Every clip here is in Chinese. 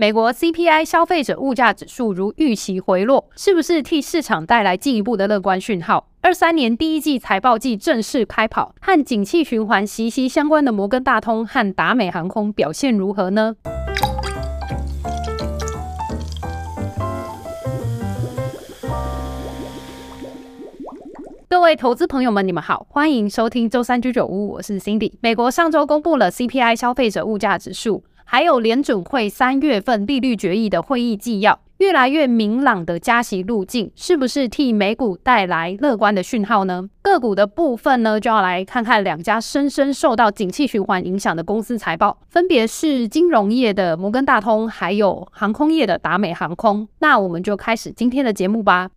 美国 CPI 消费者物价指数如预期回落，是不是替市场带来进一步的乐观讯号？二三年第一季财报季正式开跑，和景气循环息息相关的摩根大通和达美航空表现如何呢？各位投资朋友们，你们好，欢迎收听周三居酒屋，我是 Cindy。美国上周公布了 CPI 消费者物价指数。还有联准会三月份利率决议的会议纪要，越来越明朗的加息路径，是不是替美股带来乐观的讯号呢？个股的部分呢，就要来看看两家深深受到景气循环影响的公司财报，分别是金融业的摩根大通，还有航空业的达美航空。那我们就开始今天的节目吧。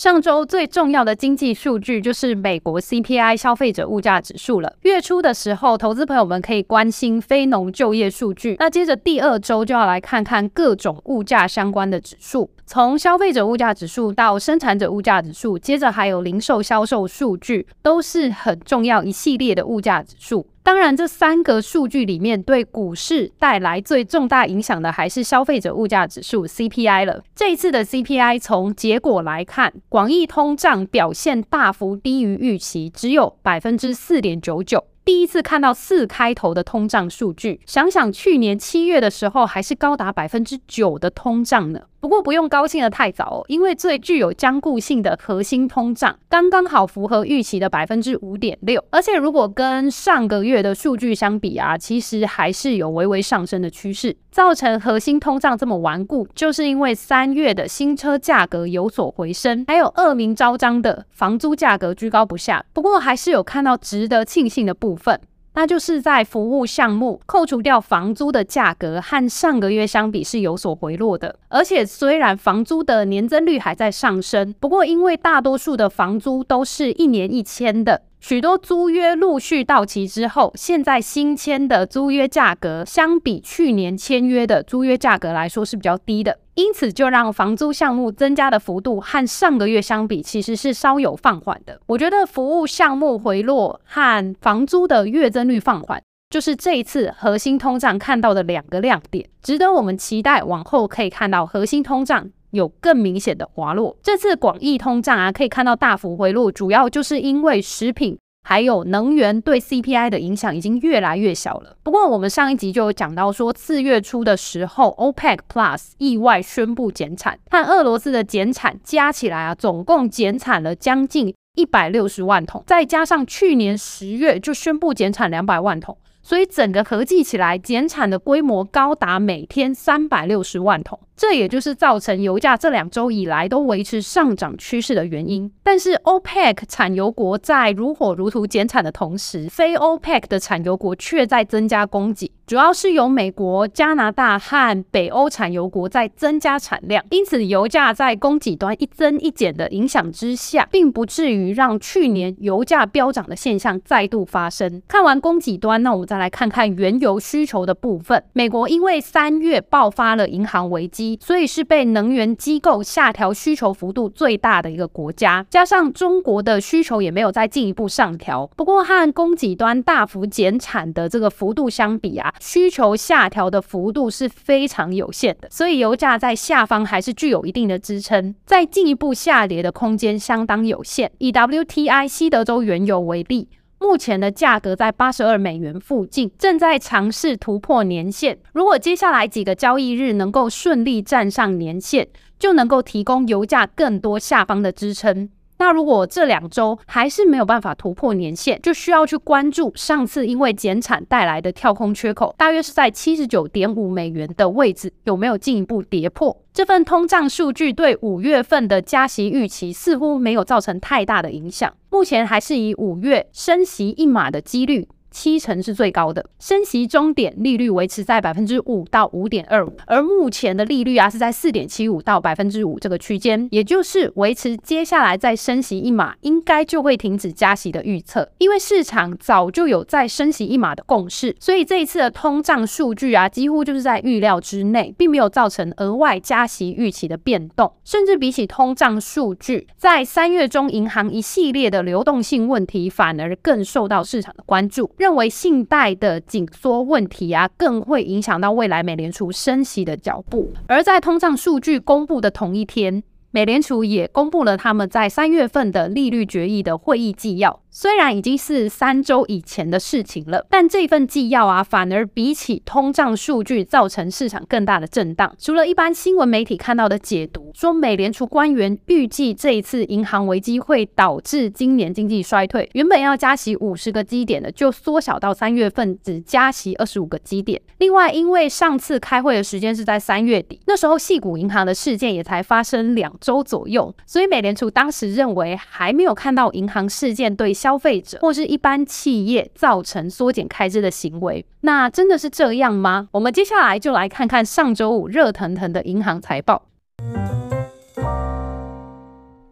上周最重要的经济数据就是美国 CPI 消费者物价指数了。月初的时候，投资朋友们可以关心非农就业数据。那接着第二周就要来看看各种物价相关的指数，从消费者物价指数到生产者物价指数，接着还有零售销售数据，都是很重要一系列的物价指数。当然，这三个数据里面对股市带来最重大影响的还是消费者物价指数 CPI 了。这一次的 CPI 从结果来看，广义通胀表现大幅低于预期，只有百分之四点九九。第一次看到四开头的通胀数据，想想去年七月的时候还是高达百分之九的通胀呢。不过不用高兴得太早哦，因为最具有僵固性的核心通胀刚刚好符合预期的百分之五点六，而且如果跟上个月的数据相比啊，其实还是有微微上升的趋势。造成核心通胀这么顽固，就是因为三月的新车价格有所回升，还有恶名昭彰的房租价格居高不下。不过还是有看到值得庆幸的部分。那就是在服务项目扣除掉房租的价格，和上个月相比是有所回落的。而且虽然房租的年增率还在上升，不过因为大多数的房租都是一年一签的。许多租约陆续到期之后，现在新签的租约价格相比去年签约的租约价格来说是比较低的，因此就让房租项目增加的幅度和上个月相比其实是稍有放缓的。我觉得服务项目回落和房租的月增率放缓，就是这一次核心通胀看到的两个亮点，值得我们期待往后可以看到核心通胀。有更明显的滑落。这次广义通胀啊，可以看到大幅回落，主要就是因为食品还有能源对 CPI 的影响已经越来越小了。不过我们上一集就有讲到说，四月初的时候，OPEC Plus 意外宣布减产，和俄罗斯的减产加起来啊，总共减产了将近一百六十万桶，再加上去年十月就宣布减产两百万桶。所以整个合计起来，减产的规模高达每天三百六十万桶，这也就是造成油价这两周以来都维持上涨趋势的原因。但是 OPEC 产油国在如火如荼减产的同时，非 OPEC 的产油国却在增加供给。主要是由美国、加拿大和北欧产油国在增加产量，因此油价在供给端一增一减的影响之下，并不至于让去年油价飙涨的现象再度发生。看完供给端，那我们再来看看原油需求的部分。美国因为三月爆发了银行危机，所以是被能源机构下调需求幅度最大的一个国家。加上中国的需求也没有再进一步上调，不过和供给端大幅减产的这个幅度相比啊。需求下调的幅度是非常有限的，所以油价在下方还是具有一定的支撑，再进一步下跌的空间相当有限。以 WTI 西德州原油为例，目前的价格在八十二美元附近，正在尝试突破年线。如果接下来几个交易日能够顺利站上年线，就能够提供油价更多下方的支撑。那如果这两周还是没有办法突破年限，就需要去关注上次因为减产带来的跳空缺口，大约是在七十九点五美元的位置，有没有进一步跌破？这份通胀数据对五月份的加息预期似乎没有造成太大的影响，目前还是以五月升息一码的几率。七成是最高的，升息终点利率维持在百分之五到五点二五，而目前的利率啊是在四点七五到百分之五这个区间，也就是维持接下来再升息一码，应该就会停止加息的预测。因为市场早就有再升息一码的共识，所以这一次的通胀数据啊，几乎就是在预料之内，并没有造成额外加息预期的变动。甚至比起通胀数据，在三月中银行一系列的流动性问题，反而更受到市场的关注。认为信贷的紧缩问题啊，更会影响到未来美联储升息的脚步。而在通胀数据公布的同一天，美联储也公布了他们在三月份的利率决议的会议纪要。虽然已经是三周以前的事情了，但这份纪要啊，反而比起通胀数据造成市场更大的震荡。除了一般新闻媒体看到的解读，说美联储官员预计这一次银行危机会导致今年经济衰退，原本要加息五十个基点的，就缩小到三月份只加息二十五个基点。另外，因为上次开会的时间是在三月底，那时候系谷银行的事件也才发生两周左右，所以美联储当时认为还没有看到银行事件对消费者或是一般企业造成缩减开支的行为，那真的是这样吗？我们接下来就来看看上周五热腾腾的银行财报。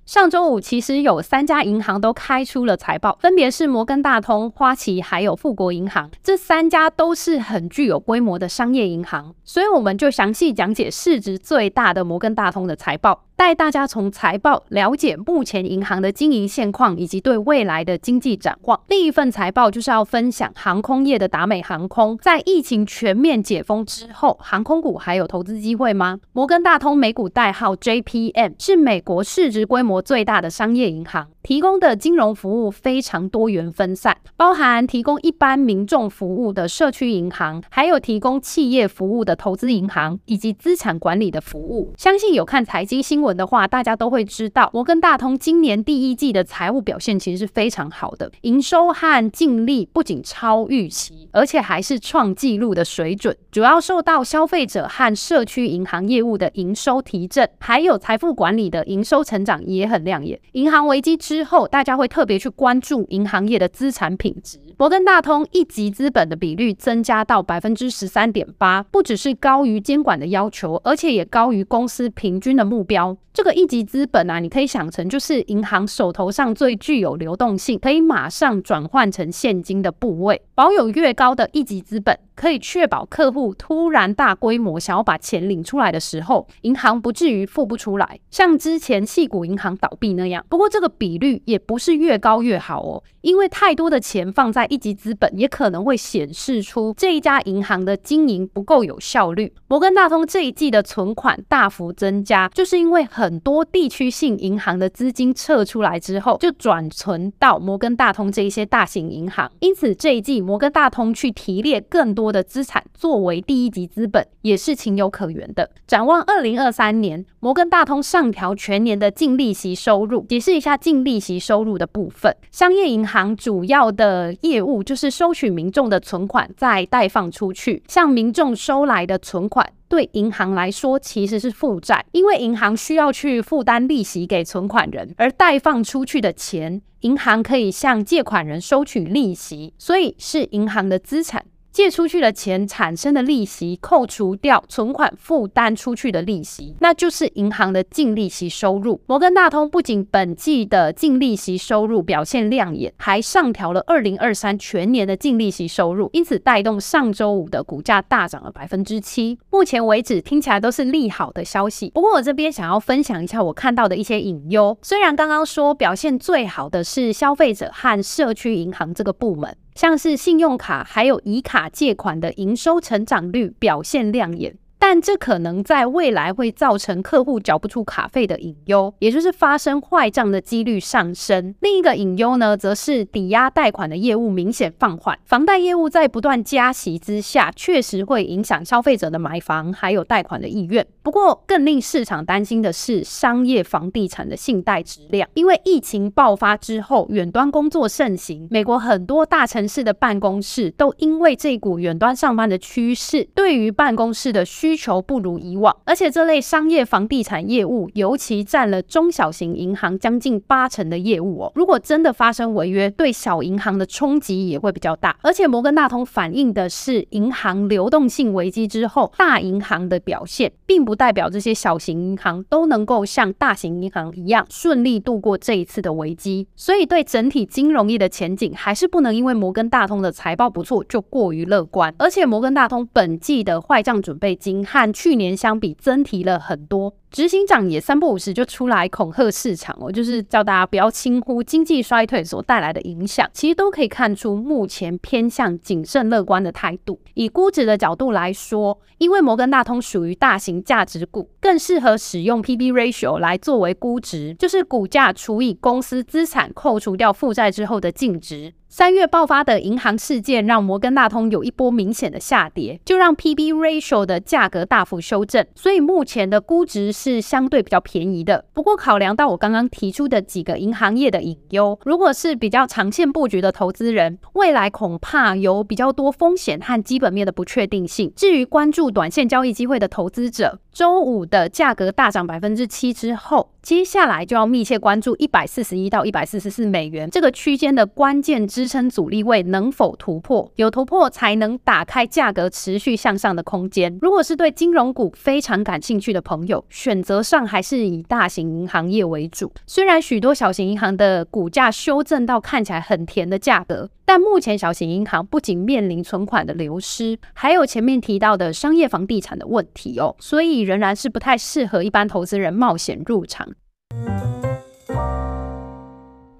上周五其实有三家银行都开出了财报，分别是摩根大通、花旗还有富国银行。这三家都是很具有规模的商业银行，所以我们就详细讲解市值最大的摩根大通的财报。带大家从财报了解目前银行的经营现况以及对未来的经济展望。另一份财报就是要分享航空业的达美航空，在疫情全面解封之后，航空股还有投资机会吗？摩根大通美股代号 JPM，是美国市值规模最大的商业银行。提供的金融服务非常多元分散，包含提供一般民众服务的社区银行，还有提供企业服务的投资银行，以及资产管理的服务。相信有看财经新闻的话，大家都会知道，摩根大通今年第一季的财务表现其实是非常好的，营收和净利不仅超预期，而且还是创纪录的水准。主要受到消费者和社区银行业务的营收提振，还有财富管理的营收成长也很亮眼。银行危机之之后，大家会特别去关注银行业的资产品质。摩根大通一级资本的比率增加到百分之十三点八，不只是高于监管的要求，而且也高于公司平均的目标。这个一级资本啊，你可以想成就是银行手头上最具有流动性，可以马上转换成现金的部位。保有越高的一级资本，可以确保客户突然大规模想要把钱领出来的时候，银行不至于付不出来，像之前矽谷银行倒闭那样。不过这个比率也不是越高越好哦，因为太多的钱放在一级资本，也可能会显示出这一家银行的经营不够有效率。摩根大通这一季的存款大幅增加，就是因为很多地区性银行的资金撤出来之后，就转存到摩根大通这一些大型银行，因此这一季摩根大通去提列更多的资产作为第一级资本，也是情有可原的。展望二零二三年，摩根大通上调全年的净利息收入。解释一下净利息收入的部分，商业银行主要的业务就是收取民众的存款再贷放出去，向民众收来的存款。对银行来说，其实是负债，因为银行需要去负担利息给存款人，而贷放出去的钱，银行可以向借款人收取利息，所以是银行的资产。借出去的钱产生的利息，扣除掉存款负担出去的利息，那就是银行的净利息收入。摩根大通不仅本季的净利息收入表现亮眼，还上调了二零二三全年的净利息收入，因此带动上周五的股价大涨了百分之七。目前为止听起来都是利好的消息。不过我这边想要分享一下我看到的一些隐忧。虽然刚刚说表现最好的是消费者和社区银行这个部门。像是信用卡还有以卡借款的营收成长率表现亮眼。但这可能在未来会造成客户缴不出卡费的隐忧，也就是发生坏账的几率上升。另一个隐忧呢，则是抵押贷款的业务明显放缓。房贷业务在不断加息之下，确实会影响消费者的买房还有贷款的意愿。不过，更令市场担心的是商业房地产的信贷质量，因为疫情爆发之后，远端工作盛行，美国很多大城市的办公室都因为这股远端上班的趋势，对于办公室的需需求不如以往，而且这类商业房地产业务尤其占了中小型银行将近八成的业务哦。如果真的发生违约，对小银行的冲击也会比较大。而且摩根大通反映的是银行流动性危机之后大银行的表现，并不代表这些小型银行都能够像大型银行一样顺利度过这一次的危机。所以对整体金融业的前景，还是不能因为摩根大通的财报不错就过于乐观。而且摩根大通本季的坏账准备金。和去年相比增提了很多。执行长也三不五时就出来恐吓市场哦，就是叫大家不要轻忽经济衰退所带来的影响。其实都可以看出目前偏向谨慎乐观的态度。以估值的角度来说，因为摩根大通属于大型价值股，更适合使用 P/B ratio 来作为估值，就是股价除以公司资产扣除掉负债之后的净值。三月爆发的银行事件让摩根大通有一波明显的下跌，就让 P/B ratio 的价格大幅修正，所以目前的估值是相对比较便宜的。不过考量到我刚刚提出的几个银行业的隐忧，如果是比较长线布局的投资人，未来恐怕有比较多风险和基本面的不确定性。至于关注短线交易机会的投资者，周五的价格大涨百分之七之后，接下来就要密切关注一百四十一到一百四十四美元这个区间的关键支撑阻力位能否突破，有突破才能打开价格持续向上的空间。如果是对金融股非常感兴趣的朋友，选择上还是以大型银行业为主。虽然许多小型银行的股价修正到看起来很甜的价格。但目前小型银行不仅面临存款的流失，还有前面提到的商业房地产的问题哦，所以仍然是不太适合一般投资人冒险入场。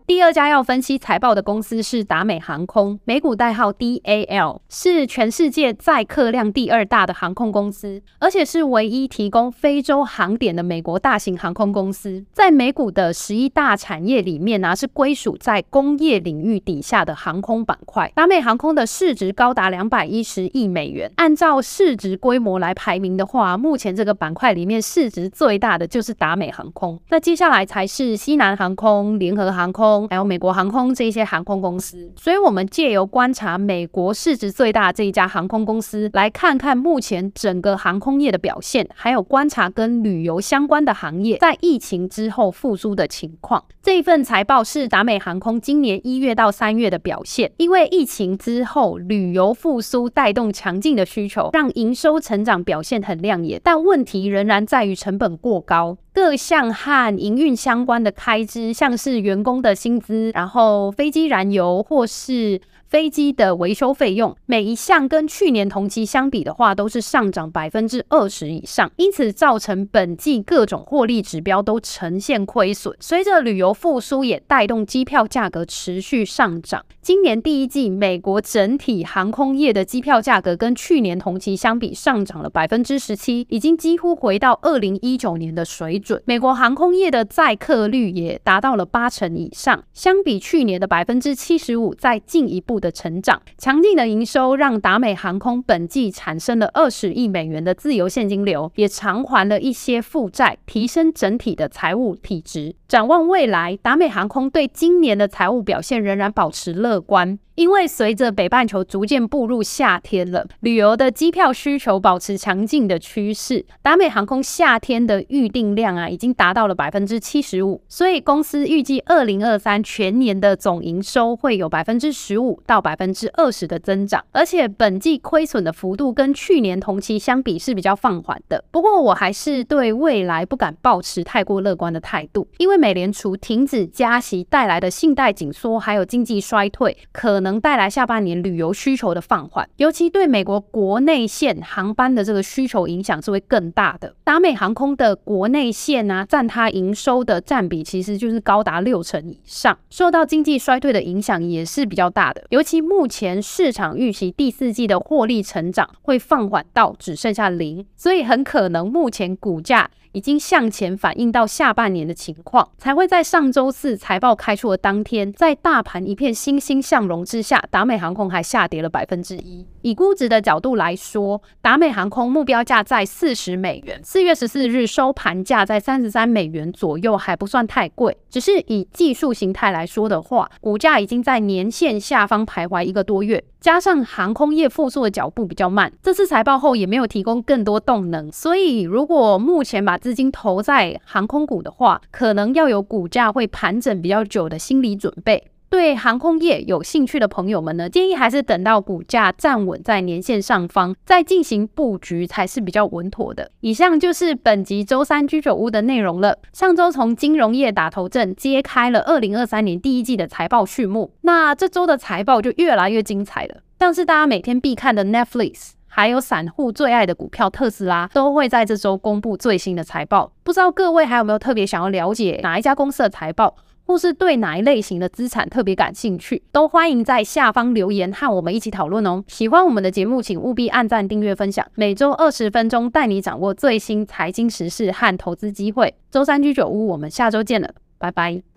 第二家要分析财报的公司是达美航空，美股代号 DAL，是全世界载客量第二大的航空公司，而且是唯一提供非洲航点的美国大型航空公司。在美股的十一大产业里面呢、是归属在工业领域底下的航空板块。达美航空的市值高达两百一十亿美元，按照市值规模来排名的话，目前这个板块里面市值最大的就是达美航空，那接下来才是西南航空、联合航空。还有美国航空这一些航空公司，所以我们借由观察美国市值最大这一家航空公司，来看看目前整个航空业的表现，还有观察跟旅游相关的行业在疫情之后复苏的情况。这份财报是达美航空今年一月到三月的表现，因为疫情之后旅游复苏带动强劲的需求，让营收成长表现很亮眼，但问题仍然在于成本过高。各项和营运相关的开支，像是员工的薪薪资，然后飞机燃油或是飞机的维修费用，每一项跟去年同期相比的话，都是上涨百分之二十以上，因此造成本季各种获利指标都呈现亏损。随着旅游复苏，也带动机票价格持续上涨。今年第一季，美国整体航空业的机票价格跟去年同期相比上涨了百分之十七，已经几乎回到二零一九年的水准。美国航空业的载客率也达到了八成以上，相比去年的百分之七十五，再进一步的成长，强劲的营收让达美航空本季产生了二十亿美元的自由现金流，也偿还了一些负债，提升整体的财务体质。展望未来，达美航空对今年的财务表现仍然保持乐观。因为随着北半球逐渐步入夏天了，旅游的机票需求保持强劲的趋势。达美航空夏天的预订量啊，已经达到了百分之七十五，所以公司预计二零二三全年的总营收会有百分之十五到百分之二十的增长，而且本季亏损的幅度跟去年同期相比是比较放缓的。不过我还是对未来不敢抱持太过乐观的态度，因为美联储停止加息带来的信贷紧缩，还有经济衰退可能。带来下半年旅游需求的放缓，尤其对美国国内线航班的这个需求影响是会更大的。达美航空的国内线啊，占它营收的占比其实就是高达六成以上，受到经济衰退的影响也是比较大的。尤其目前市场预期第四季的获利成长会放缓到只剩下零，所以很可能目前股价。已经向前反映到下半年的情况，才会在上周四财报开出的当天，在大盘一片欣欣向荣之下，达美航空还下跌了百分之一。以估值的角度来说，达美航空目标价在四十美元，四月十四日收盘价在三十三美元左右，还不算太贵。只是以技术形态来说的话，股价已经在年线下方徘徊一个多月。加上航空业复苏的脚步比较慢，这次财报后也没有提供更多动能，所以如果目前把资金投在航空股的话，可能要有股价会盘整比较久的心理准备。对航空业有兴趣的朋友们呢，建议还是等到股价站稳在年线上方，再进行布局才是比较稳妥的。以上就是本集周三居酒屋的内容了。上周从金融业打头阵，揭开了二零二三年第一季的财报序幕。那这周的财报就越来越精彩了，像是大家每天必看的 Netflix。还有散户最爱的股票特斯拉，都会在这周公布最新的财报。不知道各位还有没有特别想要了解哪一家公司的财报，或是对哪一类型的资产特别感兴趣，都欢迎在下方留言和我们一起讨论哦。喜欢我们的节目，请务必按赞、订阅、分享。每周二十分钟，带你掌握最新财经时事和投资机会。周三居酒屋，我们下周见了，拜拜。